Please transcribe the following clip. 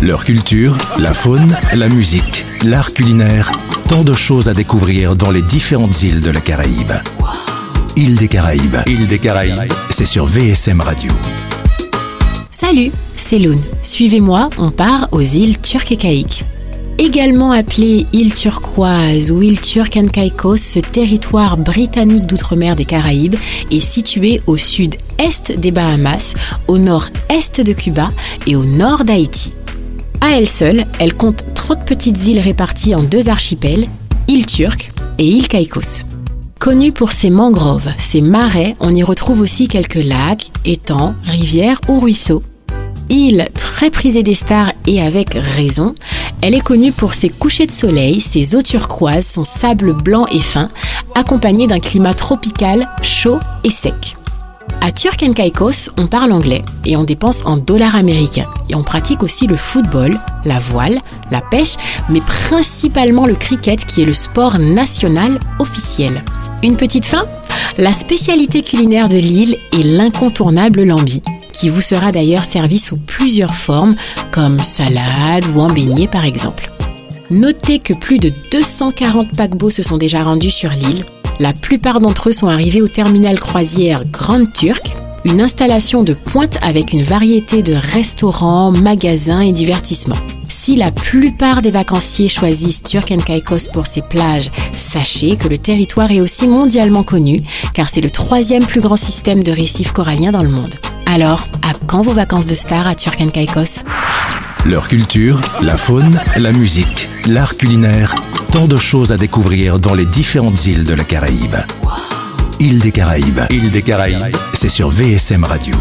Leur culture, la faune, la musique, l'art culinaire, tant de choses à découvrir dans les différentes îles de la Caraïbe. Île des Caraïbes, île des Caraïbes, c'est sur VSM Radio. Salut, c'est Loun. Suivez-moi, on part aux îles turques et caïques. Également appelée île turquoise ou île turque Caicos, ce territoire britannique d'outre-mer des Caraïbes est situé au sud-est des Bahamas, au nord-est de Cuba et au nord d'Haïti. À elle seule, elle compte 30 petites îles réparties en deux archipels, île turque et île Caicos. Connue pour ses mangroves, ses marais, on y retrouve aussi quelques lacs, étangs, rivières ou ruisseaux. Île très prisée des stars et avec raison, elle est connue pour ses couchers de soleil, ses eaux turquoises, son sable blanc et fin, accompagné d'un climat tropical chaud et sec. À Turk Caicos, on parle anglais et on dépense en dollars américains. Et on pratique aussi le football, la voile, la pêche, mais principalement le cricket qui est le sport national officiel. Une petite fin? La spécialité culinaire de l'île est l'incontournable lambi, qui vous sera d'ailleurs servi sous plusieurs formes, comme salade ou en beignet par exemple. Notez que plus de 240 paquebots se sont déjà rendus sur l'île. La plupart d'entre eux sont arrivés au terminal croisière Grande Turque, une installation de pointe avec une variété de restaurants, magasins et divertissements. Si la plupart des vacanciers choisissent Turk Caicos pour ses plages, sachez que le territoire est aussi mondialement connu car c'est le troisième plus grand système de récifs coralliens dans le monde. Alors, à quand vos vacances de star à Turk Caicos? Leur culture, la faune, la musique, l'art culinaire, tant de choses à découvrir dans les différentes îles de la Caraïbe. Île des Caraïbes, île des Caraïbes, c'est sur VSM Radio.